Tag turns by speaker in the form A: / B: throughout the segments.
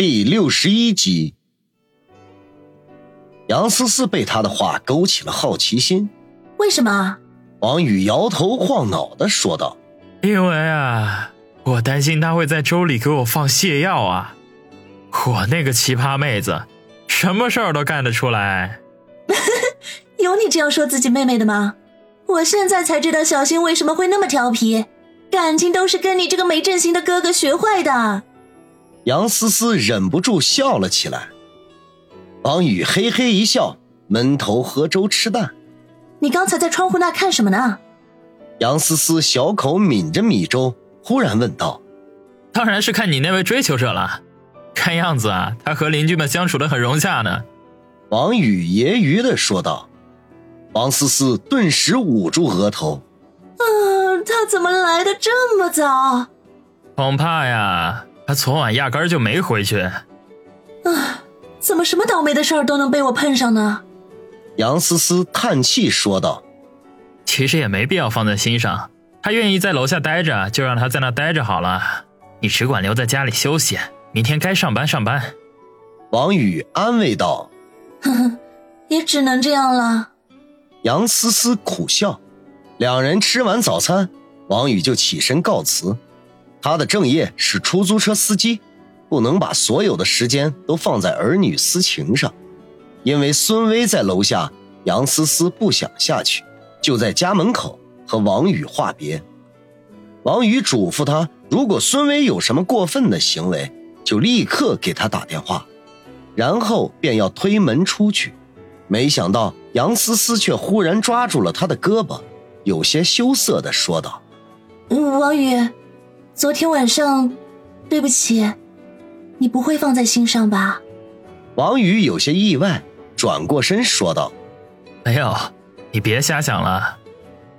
A: 第六十一集，杨思思被他的话勾起了好奇心。
B: 为什么？
A: 王宇摇头晃脑的说道：“
C: 因为啊，我担心他会在粥里给我放泻药啊。我那个奇葩妹子，什么事儿都干得出来。
B: 有你这样说自己妹妹的吗？我现在才知道小新为什么会那么调皮，感情都是跟你这个没正形的哥哥学坏的。”
A: 杨思思忍不住笑了起来，王宇嘿嘿一笑，闷头喝粥吃蛋。
B: 你刚才在窗户那看什么呢？
A: 杨思思小口抿着米粥，忽然问道：“
C: 当然是看你那位追求者了，看样子啊，他和邻居们相处的很融洽呢。”
A: 王宇揶揄的说道。王思思顿时捂住额头：“
B: 啊，他怎么来的这么早？
C: 恐怕呀。”他昨晚压根就没回去。啊，
B: 怎么什么倒霉的事儿都能被我碰上呢？
A: 杨思思叹气说道：“
C: 其实也没必要放在心上，他愿意在楼下待着，就让他在那待着好了。你只管留在家里休息，明天该上班上班。”
A: 王宇安慰道：“
B: 呵呵，也只能这样了。”
A: 杨思思苦笑。两人吃完早餐，王宇就起身告辞。他的正业是出租车司机，不能把所有的时间都放在儿女私情上。因为孙威在楼下，杨思思不想下去，就在家门口和王宇话别。王宇嘱咐他，如果孙威有什么过分的行为，就立刻给他打电话，然后便要推门出去。没想到杨思思却忽然抓住了他的胳膊，有些羞涩地说道：“
B: 王宇。”昨天晚上，对不起，你不会放在心上吧？
A: 王宇有些意外，转过身说道：“
C: 没有，你别瞎想了。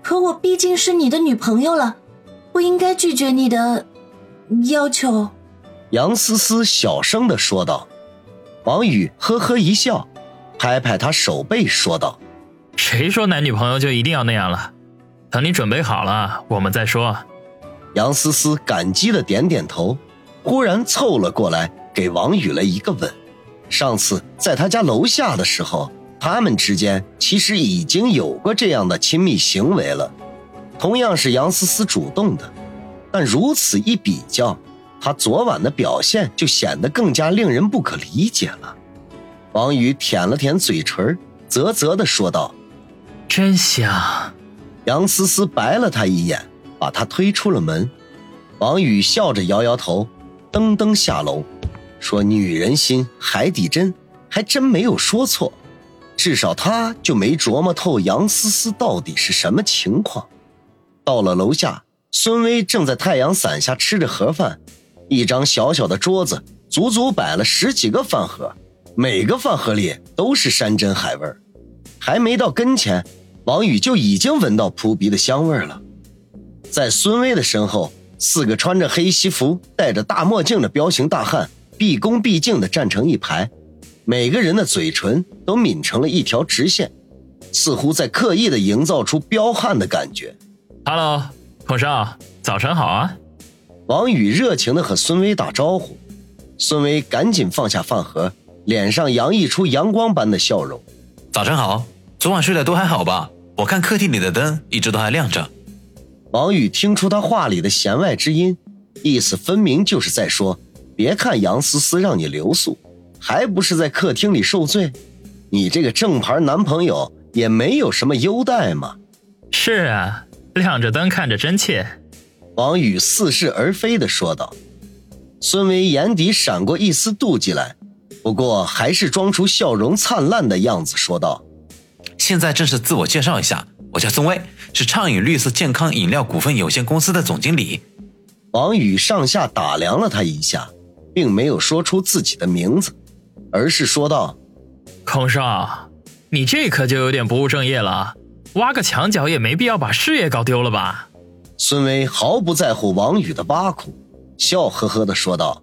B: 可我毕竟是你的女朋友了，不应该拒绝你的要求。”
A: 杨思思小声的说道。王宇呵呵一笑，拍拍他手背说道：“
C: 谁说男女朋友就一定要那样了？等你准备好了，我们再说。”
A: 杨思思感激的点点头，忽然凑了过来，给王宇了一个吻。上次在他家楼下的时候，他们之间其实已经有过这样的亲密行为了。同样是杨思思主动的，但如此一比较，他昨晚的表现就显得更加令人不可理解了。王宇舔了舔嘴唇，啧啧的说道：“
C: 真香。”
A: 杨思思白了他一眼。把他推出了门，王宇笑着摇摇头，噔噔下楼，说：“女人心，海底针，还真没有说错。至少他就没琢磨透杨思思到底是什么情况。”到了楼下，孙威正在太阳伞下吃着盒饭，一张小小的桌子，足足摆了十几个饭盒，每个饭盒里都是山珍海味还没到跟前，王宇就已经闻到扑鼻的香味了。在孙威的身后，四个穿着黑西服、戴着大墨镜的彪形大汉毕恭毕敬地站成一排，每个人的嘴唇都抿成了一条直线，似乎在刻意地营造出彪悍的感觉。
C: Hello，孔少，早晨好啊！
A: 王宇热情地和孙威打招呼，孙威赶紧放下饭盒，脸上洋溢出阳光般的笑容。
D: 早晨好，昨晚睡得都还好吧？我看客厅里的灯一直都还亮着。
A: 王宇听出他话里的弦外之音，意思分明就是在说：“别看杨思思让你留宿，还不是在客厅里受罪？你这个正牌男朋友也没有什么优待嘛。”“
C: 是啊，亮着灯看着真切。”
A: 王宇似是而非的说道。孙维眼底闪过一丝妒忌来，不过还是装出笑容灿烂的样子说道：“
D: 现在正是自我介绍一下。”我叫宋威，是畅饮绿色健康饮料股份有限公司的总经理。
A: 王宇上下打量了他一下，并没有说出自己的名字，而是说道：“
C: 孔少，你这可就有点不务正业了，挖个墙角也没必要把事业搞丢了吧？”
A: 孙威毫不在乎王宇的挖苦，笑呵呵的说道：“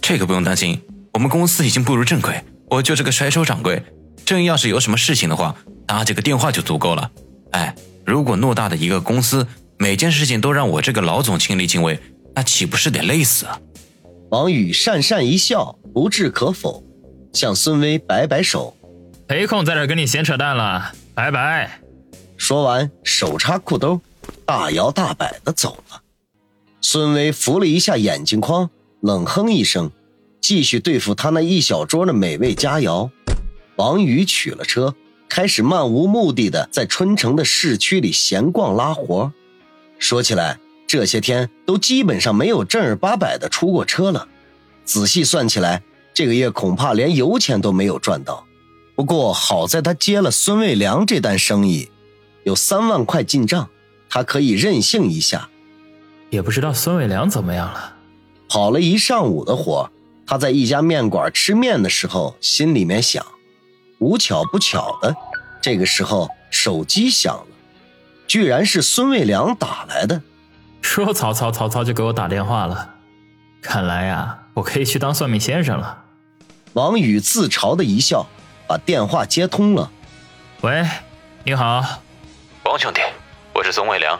D: 这个不用担心，我们公司已经步入正轨，我就是个甩手掌柜，真要是有什么事情的话，打几个电话就足够了。”哎，如果偌大的一个公司，每件事情都让我这个老总亲力亲为，那岂不是得累死啊？
A: 王宇讪讪一笑，不置可否，向孙威摆摆手，
C: 没空在这跟你闲扯淡了，拜拜。
A: 说完，手插裤兜，大摇大摆的走了。孙威扶了一下眼镜框，冷哼一声，继续对付他那一小桌的美味佳肴。王宇取了车，开始漫无目的的在春城的市区里闲逛拉活。说起来，这些天都基本上没有正儿八百的出过车了。仔细算起来，这个月恐怕连油钱都没有赚到。不过好在他接了孙卫良这单生意，有三万块进账，他可以任性一下。
C: 也不知道孙伟良怎么样了，
A: 跑了一上午的活，他在一家面馆吃面的时候，心里面想：无巧不巧的，这个时候手机响了，居然是孙卫良打来的。
C: 说曹操，曹操就给我打电话了。看来呀，我可以去当算命先生了。
A: 王宇自嘲的一笑，把电话接通了。
C: 喂，你好，
D: 王兄弟，我是孙卫良。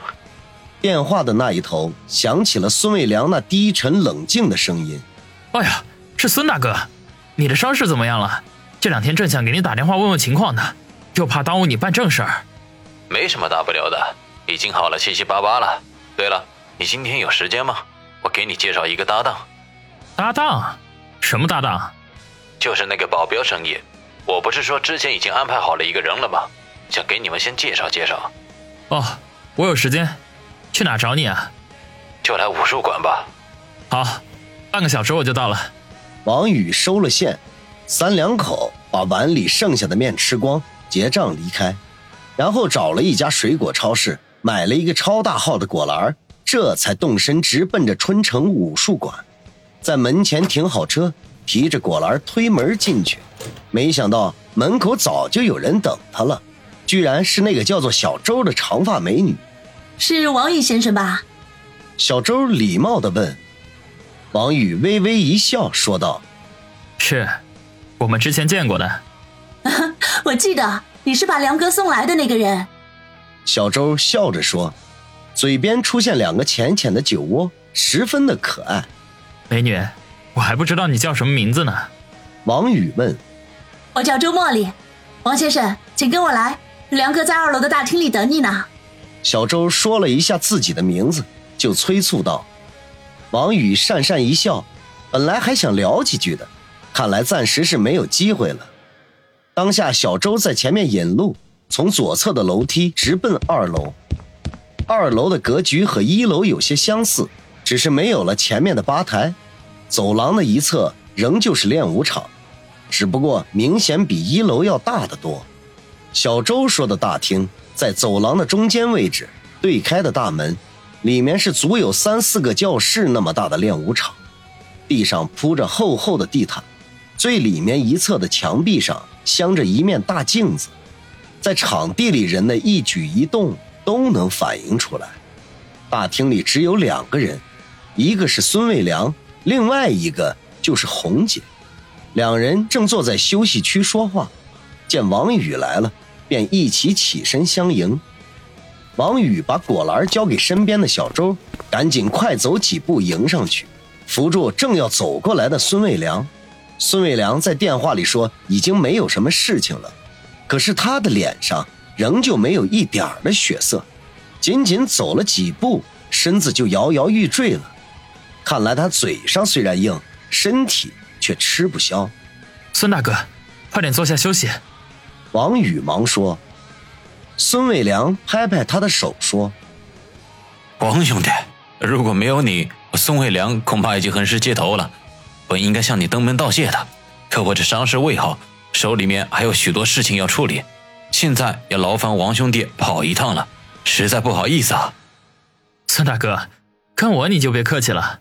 A: 电话的那一头响起了孙卫良那低沉冷静的声音：“
C: 哎呀，是孙大哥，你的伤势怎么样了？这两天正想给你打电话问问情况呢，又怕耽误你办正事儿。
D: 没什么大不了的，已经好了七七八八了。对了，你今天有时间吗？我给你介绍一个搭档。
C: 搭档？什么搭档？
D: 就是那个保镖生意。我不是说之前已经安排好了一个人了吗？想给你们先介绍介绍。
C: 哦，我有时间。”去哪找你啊？
D: 就来武术馆吧。
C: 好，半个小时我就到了。
A: 王宇收了线，三两口把碗里剩下的面吃光，结账离开，然后找了一家水果超市，买了一个超大号的果篮，这才动身直奔着春城武术馆。在门前停好车，提着果篮推门进去，没想到门口早就有人等他了，居然是那个叫做小周的长发美女。
B: 是王宇先生吧？
A: 小周礼貌的问。王宇微微一笑，说道：“
C: 是，我们之前见过的。
B: 我记得你是把梁哥送来的那个人。”
A: 小周笑着说，嘴边出现两个浅浅的酒窝，十分的可爱。
C: 美女，我还不知道你叫什么名字呢。
A: 王宇问。
B: 我叫周茉莉。王先生，请跟我来，梁哥在二楼的大厅里等你呢。
A: 小周说了一下自己的名字，就催促道：“王宇讪讪一笑，本来还想聊几句的，看来暂时是没有机会了。”当下，小周在前面引路，从左侧的楼梯直奔二楼。二楼的格局和一楼有些相似，只是没有了前面的吧台，走廊的一侧仍旧是练武场，只不过明显比一楼要大得多。小周说的大厅。在走廊的中间位置，对开的大门，里面是足有三四个教室那么大的练武场，地上铺着厚厚的地毯，最里面一侧的墙壁上镶着一面大镜子，在场地里人的一举一动都能反映出来。大厅里只有两个人，一个是孙卫良，另外一个就是红姐，两人正坐在休息区说话，见王宇来了。便一起起身相迎。王宇把果篮交给身边的小周，赶紧快走几步迎上去，扶住正要走过来的孙卫良。孙伟良在电话里说已经没有什么事情了，可是他的脸上仍旧没有一点儿的血色，仅仅走了几步，身子就摇摇欲坠了。看来他嘴上虽然硬，身体却吃不消。
C: 孙大哥，快点坐下休息。
A: 王宇忙说：“孙伟良拍拍他的手说：‘
D: 王兄弟，如果没有你，孙伟良恐怕已经横尸街头了。本应该向你登门道谢的，可我这伤势未好，手里面还有许多事情要处理，现在要劳烦王兄弟跑一趟了，实在不好意思啊。’
C: 孙大哥，看我你就别客气了，